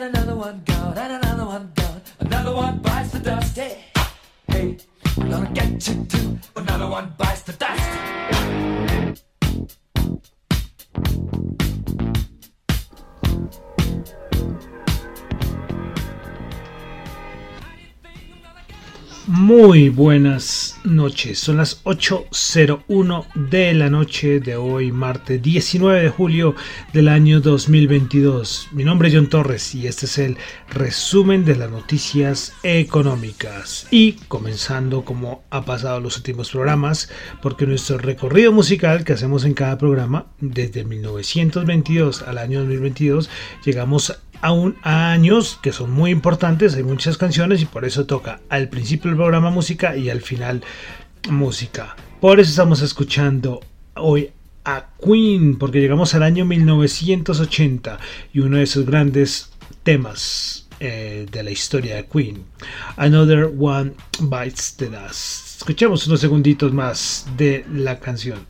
And another one gone, and another one gone. Another one bites the dust. Hey, hey, gonna get you too. Another one bites the dust. Muy buenas noches, son las 8.01 de la noche de hoy, martes 19 de julio del año 2022. Mi nombre es John Torres y este es el resumen de las noticias económicas. Y comenzando como ha pasado los últimos programas, porque nuestro recorrido musical que hacemos en cada programa, desde 1922 al año 2022, llegamos a años que son muy importantes, hay muchas canciones y por eso toca al principio del programa música y al final música. Por eso estamos escuchando hoy a Queen, porque llegamos al año 1980 y uno de sus grandes temas eh, de la historia de Queen, Another One Bites the Dust. Escuchemos unos segunditos más de la canción.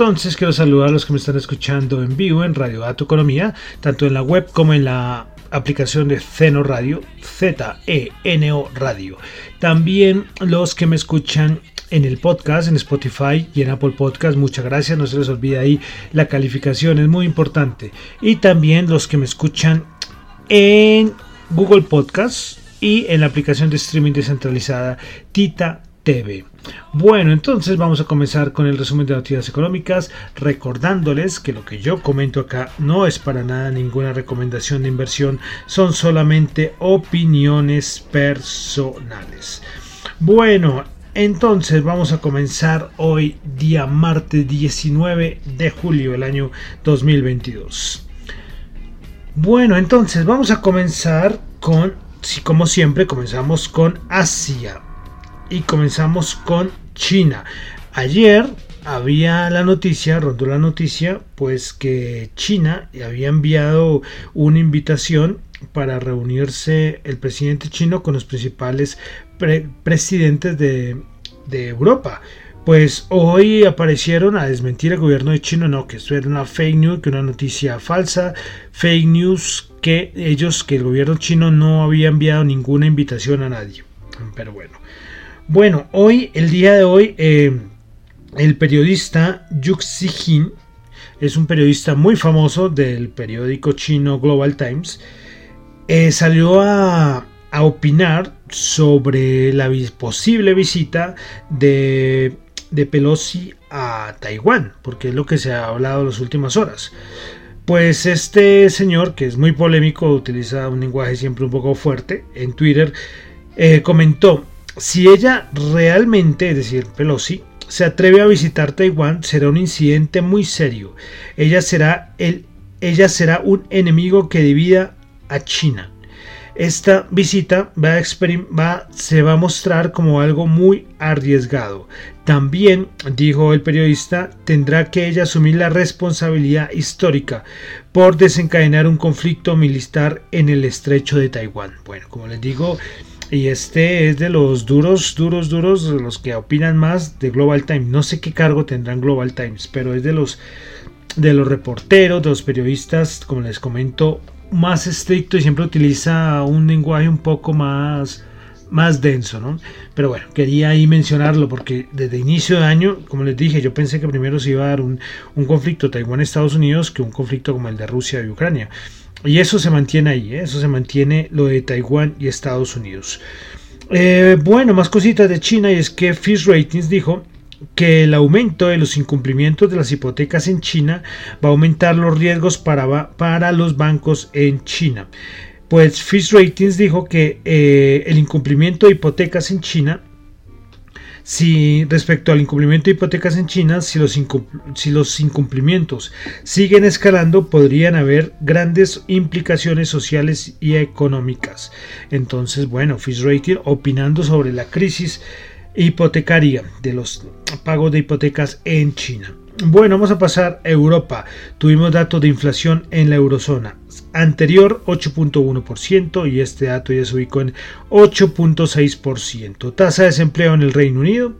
Entonces quiero saludar a los que me están escuchando en vivo en Radio Dato Economía, tanto en la web como en la aplicación de Zeno Radio, Z-E-N-O Radio. También los que me escuchan en el podcast, en Spotify y en Apple Podcast. Muchas gracias, no se les olvide ahí la calificación, es muy importante. Y también los que me escuchan en Google Podcast y en la aplicación de streaming descentralizada Tita TV. Bueno, entonces vamos a comenzar con el resumen de noticias económicas, recordándoles que lo que yo comento acá no es para nada ninguna recomendación de inversión, son solamente opiniones personales. Bueno, entonces vamos a comenzar hoy día martes 19 de julio del año 2022. Bueno, entonces vamos a comenzar con, si como siempre, comenzamos con Asia y comenzamos con China. Ayer había la noticia, rondó la noticia, pues que China había enviado una invitación para reunirse el presidente chino con los principales presidentes de, Europa. Pues hoy aparecieron a desmentir el gobierno de China, no, que esto era una fake news, que una noticia falsa, fake news que ellos, que el gobierno chino no había enviado ninguna invitación a nadie. Pero bueno, bueno, hoy, el día de hoy, eh, el periodista Yu Xijin es un periodista muy famoso del periódico chino Global Times. Eh, salió a, opinar sobre la posible visita de, de Pelosi a Taiwán, porque es lo que se ha hablado en las últimas horas. Pues este señor, que es muy polémico, utiliza un lenguaje siempre un poco fuerte en Twitter, eh, comentó si ella realmente, es decir, Pelosi, se atreve a visitar Taiwán, será un incidente muy serio. Ella será, el, ella será un enemigo que divida a China. esta visita va a va, se va a mostrar como algo muy arriesgado. También, dijo el periodista, tendrá que ella asumir la responsabilidad histórica por desencadenar un conflicto militar en el estrecho de Taiwán. Bueno, como les digo, y este es de los duros, duros, duros, de los que opinan más de Global Times. No sé qué cargo tendrán Global Times, pero es de los de los reporteros, de los periodistas, como les comento, más estricto y siempre utiliza un lenguaje un poco más más denso, ¿no? Pero bueno, quería ahí mencionarlo porque desde inicio de año, como les dije, yo pensé que primero se iba a dar un, un conflicto Taiwán-Estados Unidos que un conflicto como el de Rusia y Ucrania. Y eso se mantiene ahí, ¿eh? eso se mantiene lo de Taiwán y Estados Unidos. Eh, bueno, más cositas de China y es que Fish Ratings dijo que el aumento de los incumplimientos de las hipotecas en China va a aumentar los riesgos para, para los bancos en China. Pues Fish Ratings dijo que eh, el incumplimiento de hipotecas en China si respecto al incumplimiento de hipotecas en China, si los, si los incumplimientos siguen escalando, podrían haber grandes implicaciones sociales y económicas. Entonces, bueno, Fish Rating opinando sobre la crisis hipotecaria de los pagos de hipotecas en China. Bueno, vamos a pasar a Europa. Tuvimos datos de inflación en la eurozona. Anterior 8.1% y este dato ya se ubicó en 8.6%. Tasa de desempleo en el Reino Unido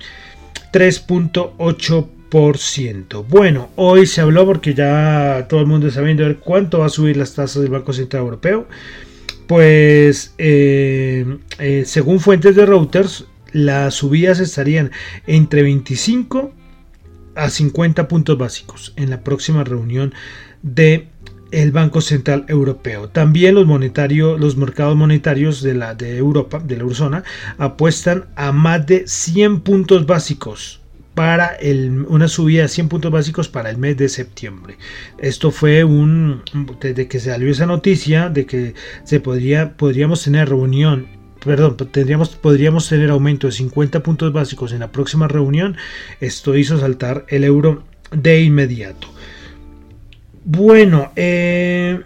3.8%. Bueno, hoy se habló porque ya todo el mundo está viendo cuánto va a subir las tasas del Banco Central Europeo. Pues eh, eh, según fuentes de Reuters, las subidas estarían entre 25 a 50 puntos básicos en la próxima reunión de el Banco Central Europeo. También los, monetarios, los mercados monetarios de, la, de Europa, de la eurozona, apuestan a más de 100 puntos básicos para el, una subida de 100 puntos básicos para el mes de septiembre. Esto fue un desde que se salió esa noticia de que se podría podríamos tener reunión perdón, tendríamos, podríamos tener aumento de 50 puntos básicos en la próxima reunión. Esto hizo saltar el euro de inmediato. Bueno, eh,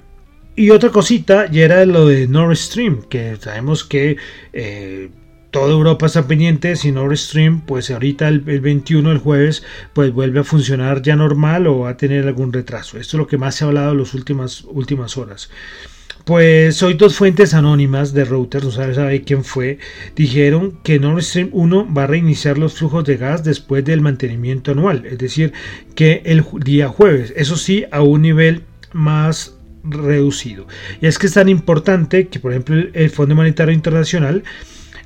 y otra cosita, ya era lo de Nord Stream, que sabemos que eh, toda Europa está pendiente, si Nord Stream, pues ahorita el, 21, el jueves, pues vuelve a funcionar ya normal o va a tener algún retraso. Esto es lo que más se ha hablado en las últimas, últimas horas. Pues hoy dos fuentes anónimas de Reuters, no sabe, sabe quién fue, dijeron que Nord Stream 1 va a reiniciar los flujos de gas después del mantenimiento anual, es decir, que el día jueves, eso sí, a un nivel más reducido. Y es que es tan importante que, por ejemplo, el Fondo Monetario Internacional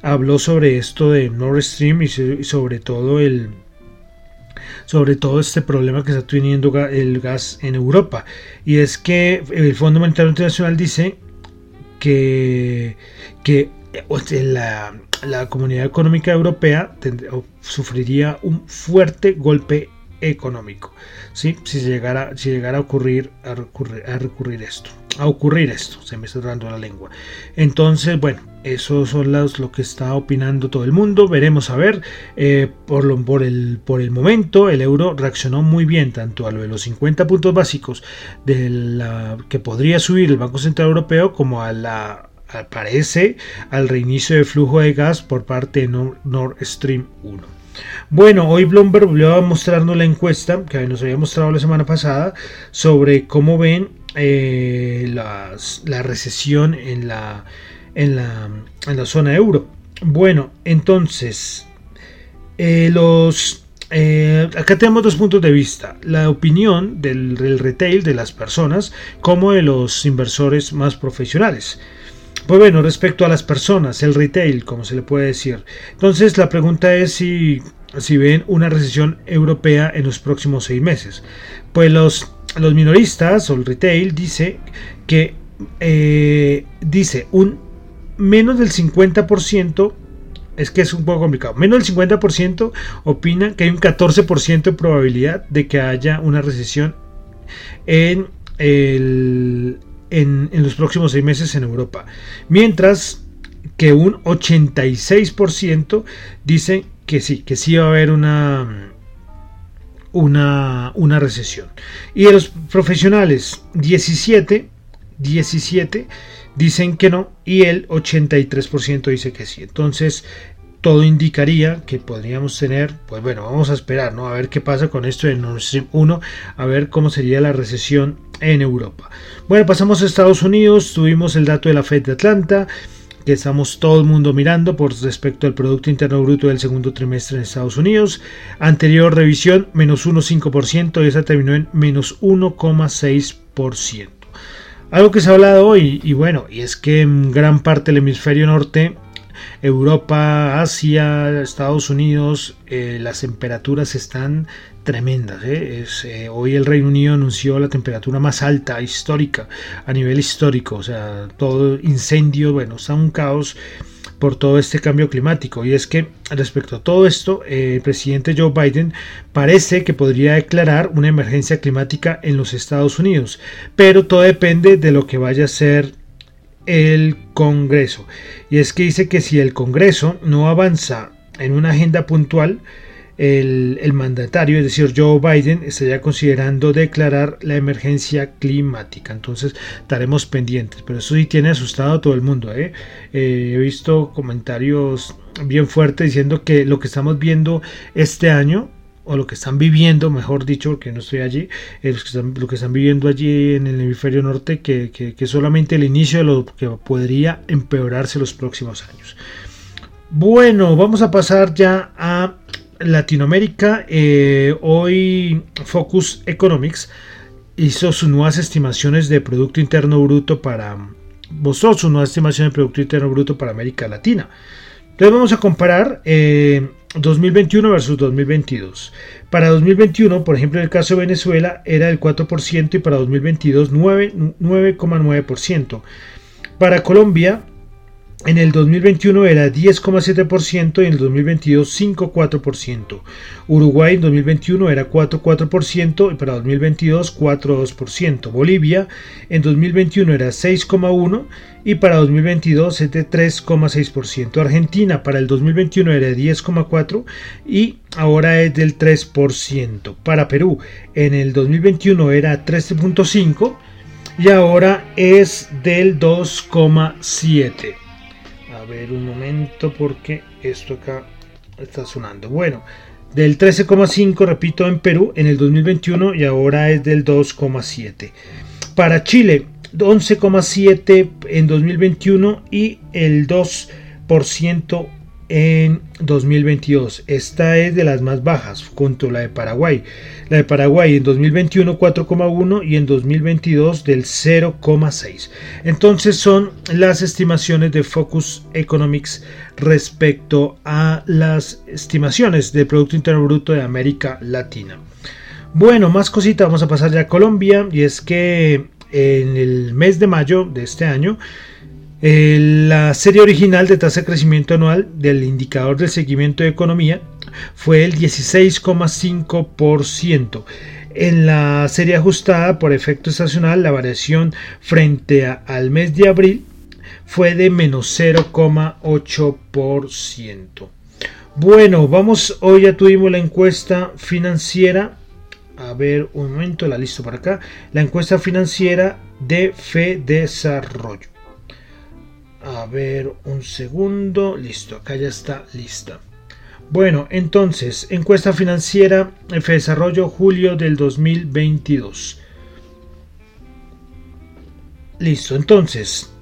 habló sobre esto de Nord Stream y sobre todo el sobre todo este problema que está teniendo el gas en Europa. Y es que el Fondo Monetario Internacional dice que, que la, la comunidad económica europea sufriría un fuerte golpe económico. ¿sí? Si, llegara, si llegara a ocurrir, a recurrir, a recurrir esto, a ocurrir esto, se me está dando la lengua. Entonces, bueno, eso son los, lo que está opinando todo el mundo. Veremos a ver. Eh, por, lo, por, el, por el momento, el euro reaccionó muy bien, tanto a lo de los 50 puntos básicos de la, que podría subir el Banco Central Europeo, como a la parece al reinicio de flujo de gas por parte de Nord Stream 1. Bueno, hoy Bloomberg volvió a mostrarnos la encuesta que nos había mostrado la semana pasada sobre cómo ven eh, la recesión en la, en, la, en la zona euro. Bueno, entonces, eh, los eh, acá tenemos dos puntos de vista, la opinión del, del, retail de las personas como de los inversores más profesionales. Pues bueno, respecto a las personas, el retail, como se le puede decir. Entonces la pregunta es si, si ven una recesión europea en los próximos seis meses. Pues los, los minoristas o el retail dice que eh, dice un menos del 50% es que es un poco complicado. Menos del 50% opina que hay un 14% de probabilidad de que haya una recesión en el, en, los próximos seis meses en Europa. Mientras que un 86% dice que sí, que sí va a haber una, una, una recesión. Y de los profesionales, 17, 17 dicen que no y el 83% dice que sí. Entonces, todo indicaría que podríamos tener, pues bueno, vamos a esperar, ¿no? A ver qué pasa con esto de Nord Stream 1, a ver cómo sería la recesión en Europa. Bueno, pasamos a Estados Unidos, tuvimos el dato de la Fed de Atlanta, que estamos todo el mundo mirando por respecto al Producto Interno Bruto del segundo trimestre en Estados Unidos. Anterior revisión, menos 1,5% y esa terminó en menos 1,6%. Algo que se ha hablado hoy, y bueno, y es que en gran parte del hemisferio norte, Europa, Asia, Estados Unidos, eh, las temperaturas están tremendas. ¿eh? Eh, hoy el Reino Unido anunció la temperatura más alta histórica, a nivel histórico, o sea, todo incendio, bueno, está un caos por todo este cambio climático. Y es que respecto a todo esto, el presidente Joe Biden parece que podría declarar una emergencia climática en los Estados Unidos, pero todo depende de lo que vaya a ser el Congreso. Y es que dice que si el Congreso no avanza en una agenda puntual, el, mandatario, es decir, Joe Biden, estaría considerando declarar la emergencia climática. Entonces estaremos pendientes. Pero eso sí tiene asustado a todo el mundo. ¿eh? Eh, he visto comentarios bien fuertes diciendo que lo que estamos viendo este año o lo que están viviendo, mejor dicho, porque no estoy allí, eh, lo que están viviendo allí en el hemisferio norte, que, que, que solamente el inicio de lo que podría empeorarse los próximos años. Bueno, vamos a pasar ya a Latinoamérica, eh, hoy Focus Economics hizo sus nuevas estimaciones de Producto Interno Bruto para mostró su nueva estimación de Producto Interno Bruto para América Latina. Entonces vamos a comparar 2021 eh, versus 2022. Para 2021, por ejemplo, en el caso de Venezuela era el 4% y para 2022 9,9%. Para Colombia en el 2021 era 10,7% y en el 2022 5,4%. Uruguay en 2021 era 4,4% y para 2022 4,2%. Bolivia en 2021 era 6,1% y para 2022 es de 3,6%. Argentina para el 2021 era 10,4% y ahora es del 3%. Para Perú en el 2021 era 13,5% y ahora es del 2,7% ver un momento porque esto acá está sonando. Bueno, del 13,5, repito, en Perú en el 2021 y ahora es del 2,7. Para Chile, 11,7 en 2021 y el 2% en 2022. Esta es de las más bajas, junto a la de Paraguay. La de Paraguay en 2021 4,1 y en 2022 del 0,6. Entonces son las estimaciones de Focus Economics respecto a las estimaciones del Producto Interno Bruto de América Latina. Bueno, más cositas, vamos a pasar ya a Colombia y es que en el mes de mayo de este año la serie original de tasa de crecimiento anual del indicador del seguimiento de economía fue el 16,5%. En la serie ajustada por efecto estacional, la variación frente al mes de abril fue de menos 0,8%. Bueno, vamos, hoy ya tuvimos la encuesta financiera. A ver, un momento, la listo para acá. La encuesta financiera de Fe Desarrollo. A ver, un segundo. Listo, acá ya está lista. Bueno, entonces, encuesta financiera F Desarrollo julio del 2022. Listo, entonces,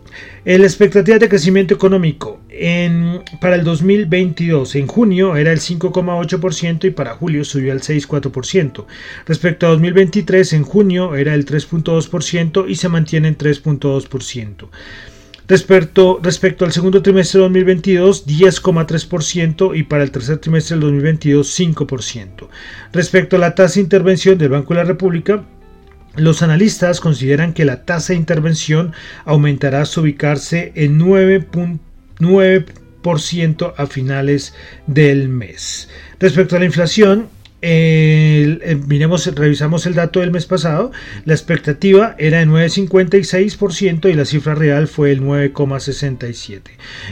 la expectativa de crecimiento económico en, para el 2022 en junio era el 5,8% y para julio subió al 6,4%. Respecto a 2023 en junio era el 3,2% y se mantiene en 3,2%. Respecto, respecto al segundo trimestre de 2022, 10,3% y para el tercer trimestre del 2022, 5%. Respecto a la tasa de intervención del Banco de la República, los analistas consideran que la tasa de intervención aumentará hasta ubicarse en 9.9% a finales del mes. Respecto a la inflación, miremos, revisamos el dato del mes pasado, la expectativa era de 9,56% y la cifra real fue el 9,67%.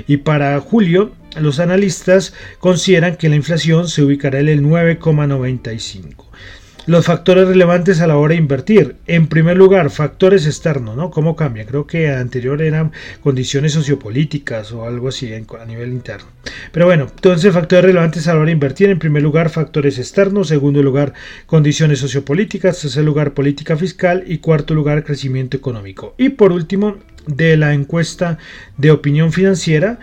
Y para julio, los analistas consideran que la inflación se ubicará en el 9,95%. Los factores relevantes a la hora de invertir. En primer lugar, factores externos, ¿no? ¿Cómo cambia? Creo que anterior eran condiciones sociopolíticas o algo así a nivel interno. Pero bueno, entonces factores relevantes a la hora de invertir. En primer lugar, factores externos. Segundo lugar, condiciones sociopolíticas. Tercer lugar, política fiscal. Y cuarto lugar, crecimiento económico. Y por último, de la encuesta de opinión financiera,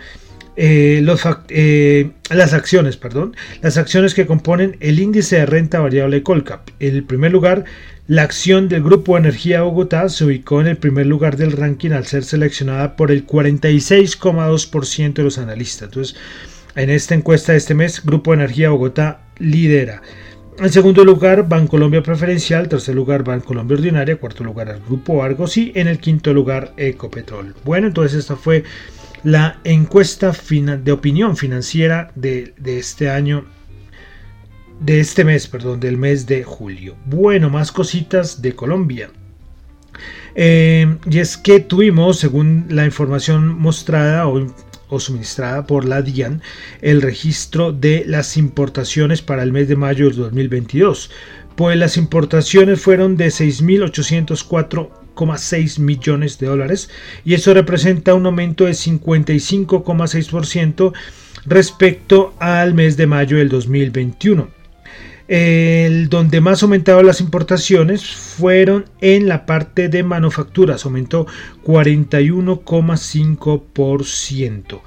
eh, eh, las acciones, perdón, las acciones que componen el índice de renta variable Colcap. En el primer lugar, la acción del Grupo Energía Bogotá se ubicó en el primer lugar del ranking al ser seleccionada por el 46,2% de los analistas. Entonces, en esta encuesta de este mes, Grupo Energía Bogotá lidera. En segundo lugar, Bancolombia Preferencial. Tercer lugar, Bancolombia Ordinaria. Cuarto lugar, el Grupo Argos. Y en el quinto lugar, Ecopetrol. Bueno, entonces esta fue la encuesta de opinión financiera de, este año, de este mes, perdón, del mes de julio. Bueno, más cositas de Colombia. Eh, y es que tuvimos, según la información mostrada o, o, suministrada por la DIAN, el registro de las importaciones para el mes de mayo del 2022. Pues las importaciones fueron de 6.804 6 millones de dólares y eso representa un aumento de 55,6% respecto al mes de mayo del 2021. El donde más aumentaron las importaciones fueron en la parte de manufacturas, aumentó 41,5%.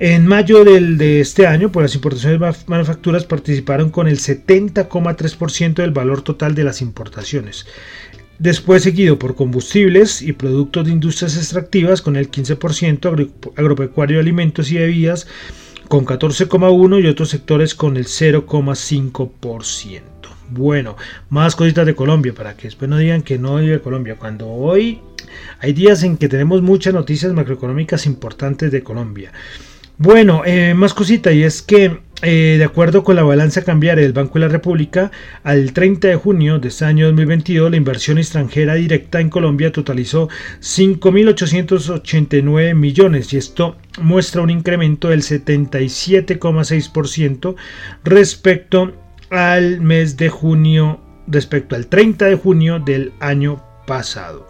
En mayo del, de este año, por las importaciones de manufacturas participaron con el 70,3% del valor total de las importaciones después seguido por combustibles y productos de industrias extractivas con el 15%, agropecuario, alimentos y bebidas con 14,1% y otros sectores con el 0,5%. Bueno, más cositas de Colombia para que después no digan que no vive Colombia. Cuando hoy hay días en que tenemos muchas noticias macroeconómicas importantes de Colombia. Bueno, eh, más cosita y es que eh, de acuerdo con la balanza cambiaria del Banco de la República, al 30 de junio de este año 2022, la inversión extranjera directa en Colombia totalizó 5.889 millones y esto muestra un incremento del 77,6% respecto al mes de junio, respecto al 30 de junio del año pasado.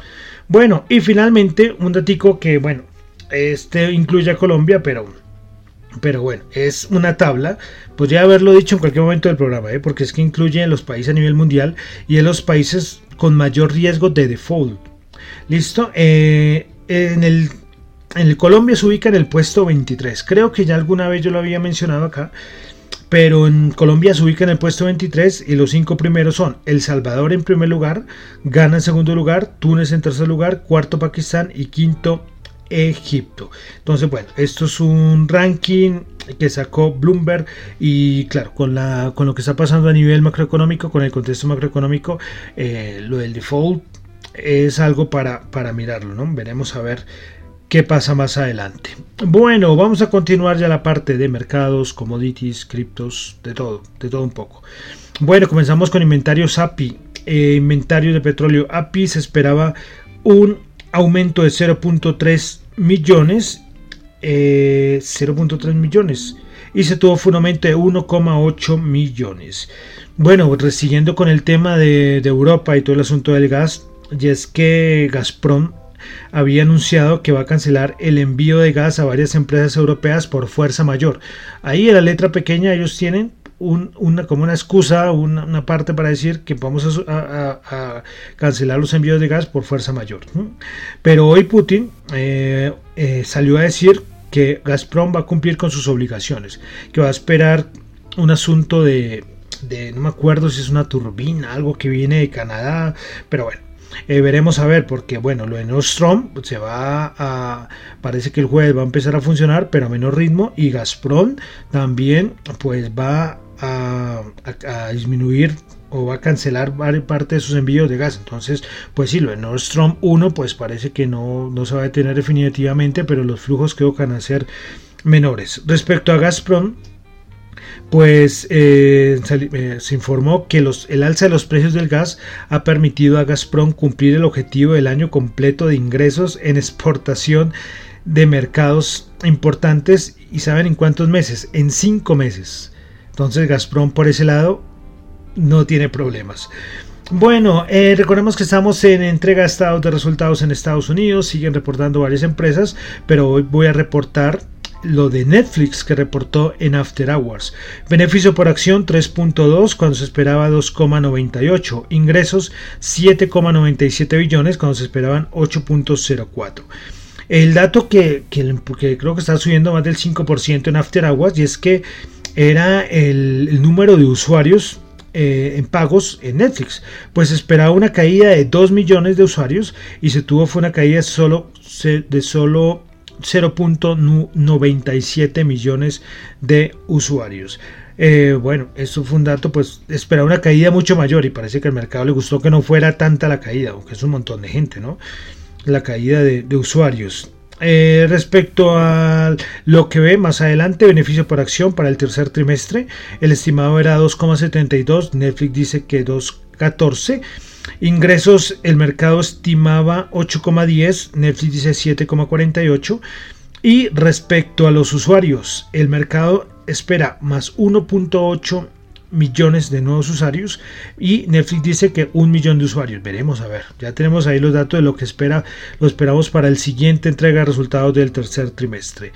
Bueno, y finalmente un datico que, bueno, este incluye a Colombia, pero pero bueno, es una tabla, podría haberlo dicho en cualquier momento del programa, ¿eh? porque es que incluye los países a nivel mundial y en los países con mayor riesgo de default. ¿Listo? Eh, en, el, en el Colombia se ubica en el puesto 23. Creo que ya alguna vez yo lo había mencionado acá. Pero en Colombia se ubica en el puesto 23 y los cinco primeros son El Salvador en primer lugar, Ghana en segundo lugar, Túnez en tercer lugar, cuarto Pakistán y quinto Egipto. Entonces, bueno, esto es un ranking que sacó Bloomberg y claro, con, la, con lo que está pasando a nivel macroeconómico, con el contexto macroeconómico, eh, lo del default es algo para, para mirarlo, ¿no? Veremos a ver qué pasa más adelante. Bueno, vamos a continuar ya la parte de mercados, commodities, criptos, de todo, de todo un poco. Bueno, comenzamos con inventarios API. Eh, inventario de petróleo API se esperaba un aumento de 0.3 millones, 0.3 eh, millones, y se tuvo un aumento de 1,8 millones. Bueno, siguiendo con el tema de, de Europa y todo el asunto del gas, y es que Gazprom había anunciado que va a cancelar el envío de gas a varias empresas europeas por fuerza mayor. Ahí en la letra pequeña ellos tienen una, como una excusa, una, parte para decir que vamos a, cancelar los envíos de gas por fuerza mayor. Pero hoy Putin eh, eh, salió a decir que Gazprom va a cumplir con sus obligaciones, que va a esperar un asunto de, de no me acuerdo si es una turbina, algo que viene de Canadá, pero bueno. Eh, veremos a ver, porque bueno, lo de Nostrom se va a. Parece que el jueves va a empezar a funcionar, pero a menor ritmo. Y Gazprom también, pues va a, disminuir o va a cancelar parte de sus envíos de gas. Entonces, pues sí, lo de Nord Stream 1 pues parece que no, no se va a detener definitivamente, pero los flujos creo que van a ser menores. Respecto a Gazprom, pues eh, eh, se informó que los, el alza de los precios del gas ha permitido a Gazprom cumplir el objetivo del año completo de ingresos en exportación de mercados importantes y saben en cuántos meses, en cinco meses. Entonces Gazprom por ese lado no tiene problemas. Bueno, eh, recordemos que estamos en entrega de estados de resultados en Estados Unidos, siguen reportando varias empresas, pero hoy voy a reportar lo de Netflix que reportó en After Hours. Beneficio por acción 3.2 cuando se esperaba 2,98. Ingresos 7,97 billones cuando se esperaban 8.04. El dato que, creo que está subiendo más del 5% en After Hours y es que era el número de usuarios eh, en pagos en Netflix. Pues esperaba una caída de 2 millones de usuarios y se tuvo fue una caída solo, de solo 0.97 millones de usuarios. Eh, bueno, eso fue un dato, pues esperaba una caída mucho mayor y parece que al mercado le gustó que no fuera tanta la caída, aunque es un montón de gente, ¿no? La caída de usuarios. Eh, respecto a lo que ve más adelante, beneficio por acción para el tercer trimestre, el estimado era 2,72, Netflix dice que 2,14. Ingresos, el mercado estimaba 8,10, Netflix dice 7,48. Y respecto a los usuarios, el mercado espera más 1.8 millones de nuevos usuarios y Netflix dice que un millón de usuarios. Veremos a ver. Ya tenemos ahí los datos de lo que espera, lo esperamos para el siguiente entrega de resultados del tercer trimestre.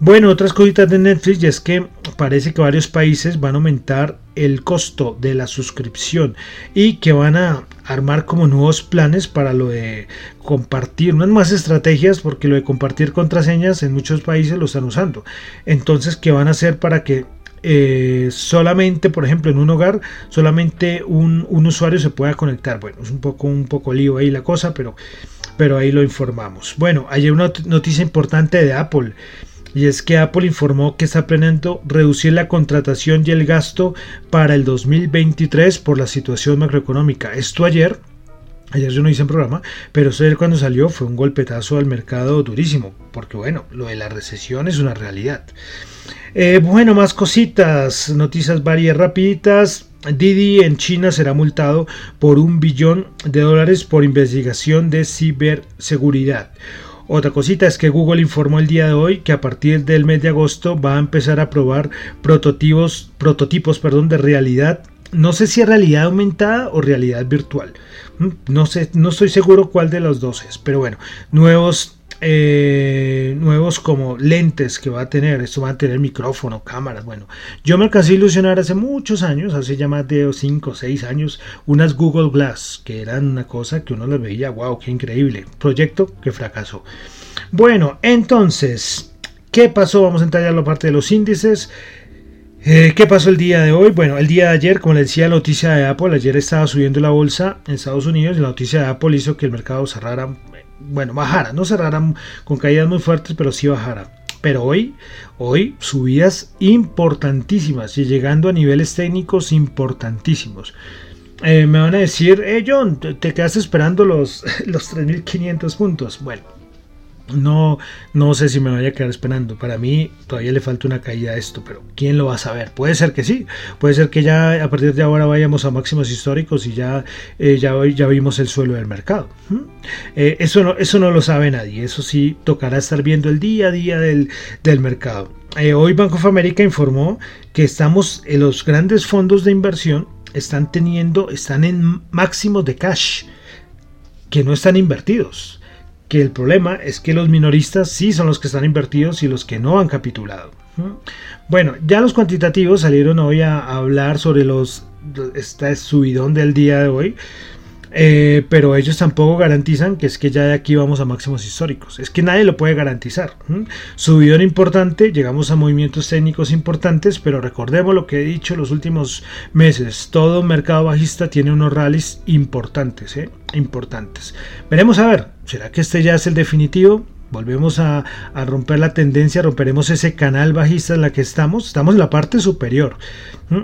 Bueno, otras cositas de Netflix y es que parece que varios países van a aumentar el costo de la suscripción y que van a armar como nuevos planes para lo de compartir, no más estrategias porque lo de compartir contraseñas en muchos países lo están usando. Entonces, ¿qué van a hacer para que eh, solamente, por ejemplo, en un hogar, solamente un, usuario se pueda conectar. Bueno, es un poco, un poco lío ahí la cosa, pero, pero ahí lo informamos. Bueno, hay una noticia importante de Apple. Y es que Apple informó que está planeando reducir la contratación y el gasto para el 2023 por la situación macroeconómica. Esto ayer, Ayer yo no hice un programa, pero ayer cuando salió fue un golpetazo al mercado durísimo, porque bueno, lo de la recesión es una realidad. Eh, bueno, más cositas, noticias varias rapiditas. Didi en China será multado por un billón de dólares por investigación de ciberseguridad. Otra cosita es que Google informó el día de hoy que a partir del mes de agosto va a empezar a probar prototipos, prototipos perdón, de realidad. No sé si es realidad aumentada o realidad virtual. Mm, no sé, no estoy seguro cuál de los dos es, pero bueno, nuevos eh, nuevos como lentes que va a tener. Esto va a tener micrófono, cámaras. Bueno, yo me alcancé a ilusionar hace muchos años, hace ya más de 5 o 6 años, unas Google Glass, que eran una cosa que uno les veía, wow, qué increíble. Proyecto que fracasó. Bueno, entonces, ¿qué pasó? Vamos a a la parte de los índices. Eh, ¿Qué pasó el día de hoy? Bueno, el día de ayer, como le decía, la noticia de Apple, ayer estaba subiendo la bolsa en Estados Unidos y la noticia de Apple hizo que el mercado cerrara bueno, bajara, no cerrara con caídas muy fuertes, pero sí bajara. Pero hoy, hoy subidas importantísimas y llegando a niveles técnicos importantísimos. Eh, me van a decir, eh, John, te, quedaste esperando los, los 3.500 puntos. Bueno, no, no sé si me vaya a quedar esperando. Para mí todavía le falta una caída a esto, pero ¿quién lo va a saber? Puede ser que sí. Puede ser que ya a partir de ahora vayamos a máximos históricos y ya, eh, ya, ya vimos el suelo del mercado. Eh, eso, no, eso no lo sabe nadie. Eso sí tocará estar viendo el día a día del, mercado. Eh, hoy Bank of America informó que estamos en los grandes fondos de inversión están teniendo, están en máximos de cash que no están invertidos que el problema es que los minoristas sí son los que están invertidos y los que no han capitulado. Bueno, ya los cuantitativos salieron hoy a hablar sobre los esta subidón del día de hoy, eh, pero ellos tampoco garantizan que es que ya de aquí vamos a máximos históricos. Es que nadie lo puede garantizar. Subidón importante, llegamos a movimientos técnicos importantes, pero recordemos lo que he dicho los últimos meses. Todo mercado bajista tiene unos rallies importantes, ¿eh? importantes. Veremos a ver, ¿será que este ya es el definitivo? Volvemos a, romper la tendencia, romperemos ese canal bajista en la que estamos. Estamos en la parte superior.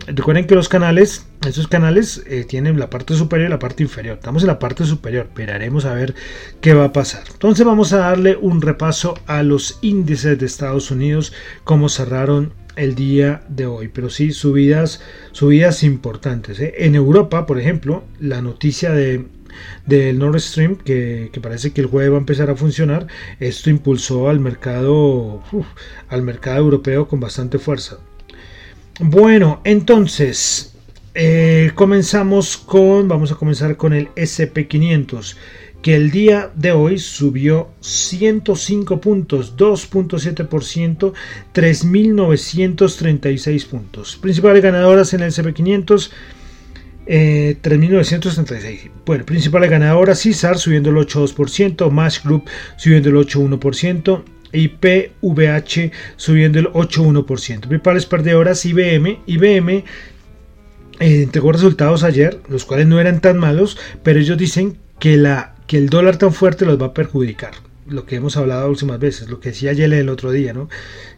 Recuerden que los canales, esos canales eh, tienen la parte superior y la parte inferior. Estamos en la parte superior. Esperaremos a ver qué va a pasar. Entonces vamos a darle un repaso a los índices de Estados Unidos, cómo cerraron el día de hoy. Pero sí, subidas, subidas importantes. ¿eh? En Europa, por ejemplo, la noticia de del Nord Stream, que, parece que el jueves va a empezar a funcionar, esto impulsó al mercado, al mercado europeo con bastante fuerza. Bueno, entonces, eh, comenzamos con, vamos a comenzar con el SP500 que el día de hoy subió 105 puntos, 2.7%, 3.936 puntos. Principales ganadoras en el SP500, eh, 3.936. Bueno, principales ganadoras, CISAR subiendo el 8.2%, Mash Group subiendo el 8.1%. Y PVH subiendo el 8.1%. Principales perdedoras IBM. IBM eh, entregó resultados ayer, los cuales no eran tan malos, pero ellos dicen que la que el dólar tan fuerte los va a perjudicar. Lo que hemos hablado últimas veces, lo que decía Yele el otro día, ¿no?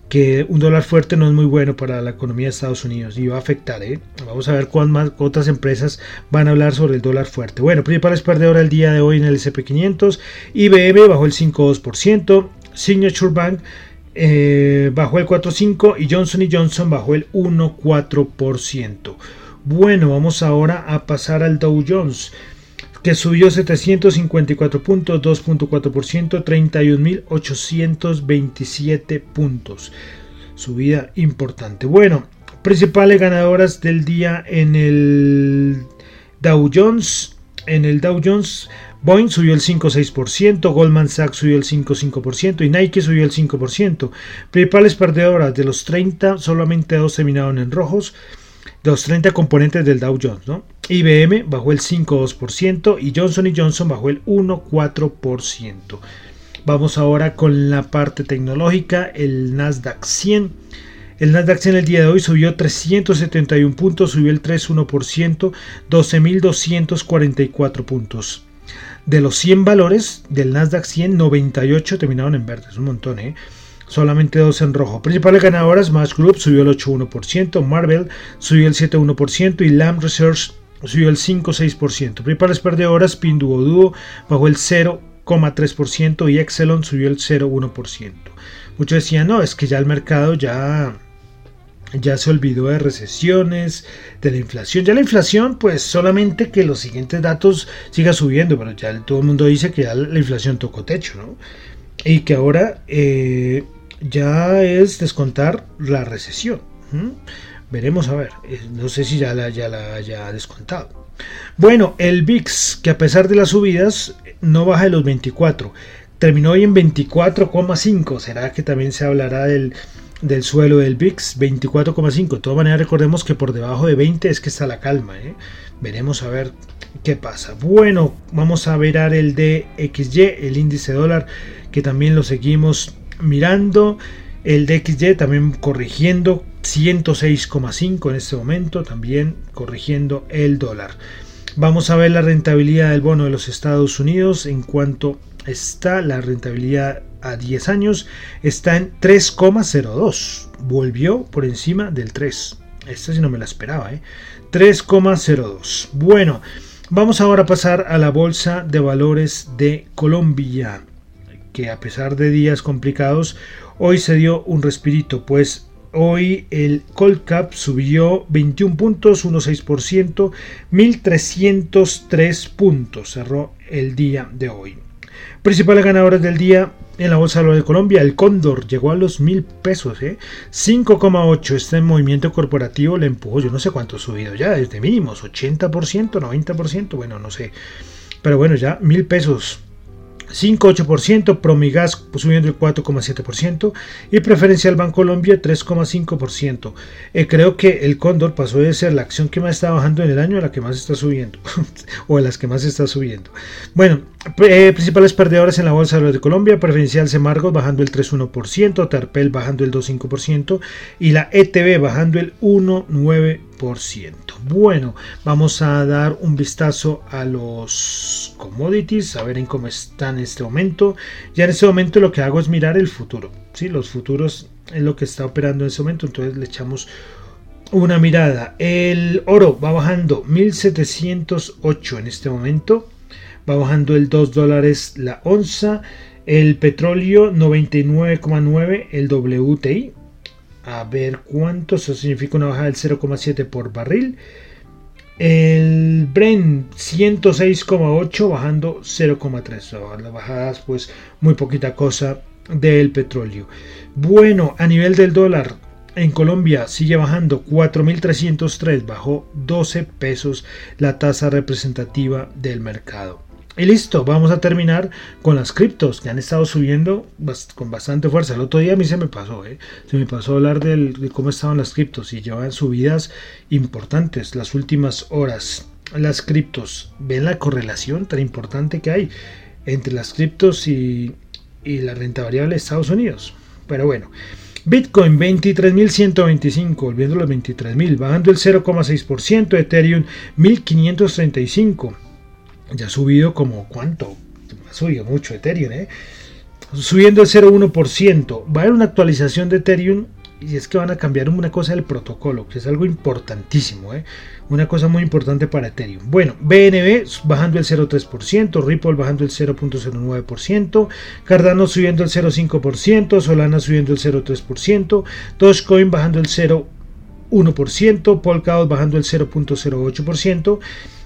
Que un dólar fuerte no es muy bueno para la economía de Estados Unidos y va a afectar. ¿eh? Vamos a ver cuántas otras empresas van a hablar sobre el dólar fuerte. Bueno, principales perdedoras el día de hoy en el SP500. IBM bajó el 5,2%. Signature Bank eh, bajó el 4,5% y Johnson Johnson bajó el 1,4%. Bueno, vamos ahora a pasar al Dow Jones que subió 754 puntos, 2.4%, 31.827 puntos. Subida importante. Bueno, principales ganadoras del día en el Dow Jones. En el Dow Jones, Boeing subió el 5,6%, Goldman Sachs subió el 5,5% y Nike subió el 5%. Principales perdedoras de los 30, solamente dos terminaron en rojos los 30 componentes del Dow Jones. ¿no? IBM bajó el 5,2% y Johnson Johnson bajó el 1,4%. Vamos ahora con la parte tecnológica, el Nasdaq 100. El Nasdaq 100 el día de hoy subió 371 puntos, subió el 3,1%, 12.244 puntos. De los 100 valores del Nasdaq 100, 98 terminaron en verde, es un montón, ¿eh? Solamente dos en rojo. Principales ganadoras, Match Group subió el 8,1%, Marvel subió el 7,1% y Lamb Research subió el 5,6%. Principales perdedoras, Pinduoduo bajó el 0,3% y Excelon subió el 0,1%. Muchos decían, no, es que ya el mercado ya ya se olvidó de recesiones, de la inflación. Ya la inflación, pues solamente que los siguientes datos siga subiendo, pero ya todo el mundo dice que ya la inflación tocó techo, ¿no? Y que ahora eh, ya es descontar la recesión. Veremos a ver. Eh, no sé si ya la, ya la haya descontado. Bueno, el VIX, que a pesar de las subidas, no baja de los 24. Terminó hoy en 24,5. ¿Será que también se hablará del, del suelo del VIX? 24,5. De todas maneras, recordemos que por debajo de 20 es que está la calma. ¿eh? Veremos a ver qué pasa. Bueno, vamos a ver el DXY, el índice dólar, que también lo seguimos mirando. El DXY también corrigiendo 106,5 en este momento, también corrigiendo el dólar. Vamos a ver la rentabilidad del bono de los Estados Unidos en cuanto está la rentabilidad a 10 años está en 3,02 volvió por encima del 3 esta sí no me la esperaba ¿eh? 3,02 bueno vamos ahora a pasar a la bolsa de valores de Colombia que a pesar de días complicados, hoy se dio un respirito, pues hoy el Cap subió 21 puntos, 1,6%, 1.303 puntos, cerró el día de hoy. Principales ganadores del día en la Bolsa de Colombia, el Cóndor llegó a los mil pesos, ¿eh? 5,8. Este movimiento corporativo le empujó, yo no sé cuánto ha subido ya, desde mínimos, 80%, 90%, bueno, no sé. Pero bueno, ya mil pesos 5,8%, Promigas subiendo el 4,7% y Preferencial Bancolombia 3,5%. Eh, creo que el Cóndor pasó de ser la acción que más está bajando en el año a la que más está subiendo, o a las que más está subiendo. Bueno, eh, principales perdedores en la Bolsa de Colombia, Preferencial Semargos bajando el 3,1%, Tarpel bajando el 2,5% y la ETB bajando el 1,9%. Bueno, vamos a dar un vistazo a los commodities, a ver en cómo están en este momento. Ya en este momento lo que hago es mirar el futuro. ¿sí? Los futuros es lo que está operando en este momento, entonces le echamos una mirada. El oro va bajando 1708 en este momento, va bajando el 2 dólares la onza. El petróleo 99,9 el WTI a ver cuánto, eso significa una bajada del 0,7 por barril. El Brent 106,8 bajando 0,3. Las bajadas pues muy poquita cosa del petróleo. Bueno, a nivel del dólar, En Colombia sigue bajando 4.303, bajó 12 pesos la tasa representativa del mercado. Y listo, vamos a terminar con las criptos que han estado subiendo con bastante fuerza. El otro día a mí se me pasó, ¿eh? se me pasó hablar de cómo estaban las criptos y llevan subidas importantes las últimas horas. Las criptos, ven la correlación tan importante que hay entre las criptos y, y la renta variable de Estados Unidos. Pero bueno, Bitcoin 23.125, volviendo a los 23.000, bajando el 0,6%, Ethereum 1.535, ya ha subido como cuánto, ha subido mucho Ethereum, ¿eh? subiendo el 0,1%, va a haber una actualización de Ethereum y es que van a cambiar una cosa del protocolo, que es algo importantísimo, ¿eh? una cosa muy importante para Ethereum. Bueno, BNB bajando el 0,3%, Ripple bajando el 0,09%, Cardano subiendo el 0,5%, Solana subiendo el 0,3%, Dogecoin bajando el 0,1%, Polkadot bajando el 0,08%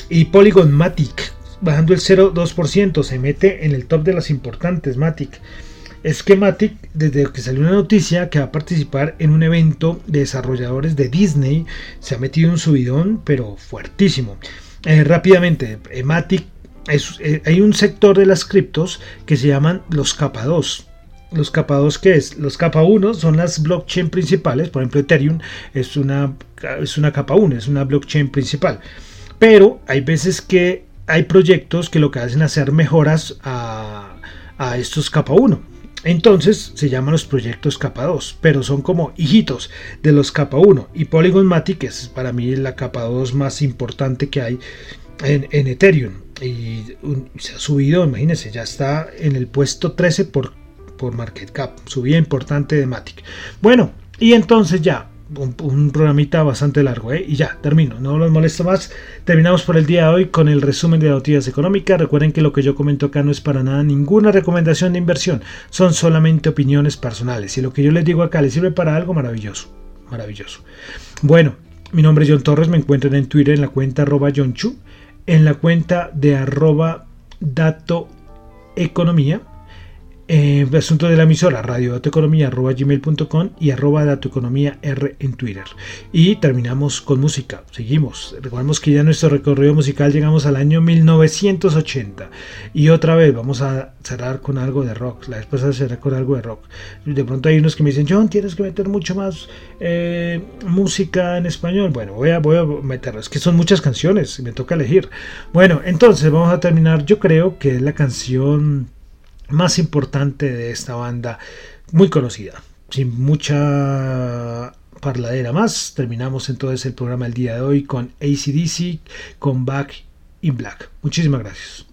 y Polygon Matic bajando el 0,2%, se mete en el top de las importantes Matic. Es que Matic, desde que salió una noticia que va a participar en un evento de desarrolladores de Disney, se ha metido un subidón, pero fuertísimo. Eh, rápidamente, eh, Matic, eh, hay un sector de las criptos que se llaman los capa 2. Los capa 2, ¿qué es? Los capa 1 son las blockchain principales, por ejemplo Ethereum es una, es una capa 1, es una blockchain principal. Pero hay veces que hay proyectos que lo que hacen es hacer mejoras a, a estos capa 1. Entonces se llaman los proyectos capa 2, pero son como hijitos de los capa 1. Y Polygon Matic es para mí la capa 2 más importante que hay en, Ethereum. Y se ha subido, imagínense, ya está en el puesto 13 por, por market cap. Subida importante de Matic. Bueno, y entonces ya, un, programita bastante largo, ¿eh? Y ya, termino, no los molesto más. Terminamos por el día de hoy con el resumen de noticias económicas. Recuerden que lo que yo comento acá no es para nada ninguna recomendación de inversión, son solamente opiniones personales. Y lo que yo les digo acá les sirve para algo maravilloso, maravilloso. Bueno, mi nombre es John Torres, me encuentran en Twitter en la cuenta arroba John en la cuenta de arroba dato economía eh, asunto de la emisora radiodatoeconomía.gmail.com y arroba datoeconomía R en Twitter. Y terminamos con música, seguimos. Recordemos que ya nuestro recorrido musical llegamos al año 1980. Y otra vez vamos a cerrar con algo de rock. La pasada cerrar con algo de rock. De pronto hay unos que me dicen, John, tienes que meter mucho más eh, música en español. Bueno, voy a, voy a meterlo. Es que son muchas canciones y me toca elegir. Bueno, entonces vamos a terminar. Yo creo que es la canción más importante de esta banda, muy conocida. Sin mucha parladera más, terminamos entonces el programa el día de hoy con ACDC, con Back in Black. Muchísimas gracias.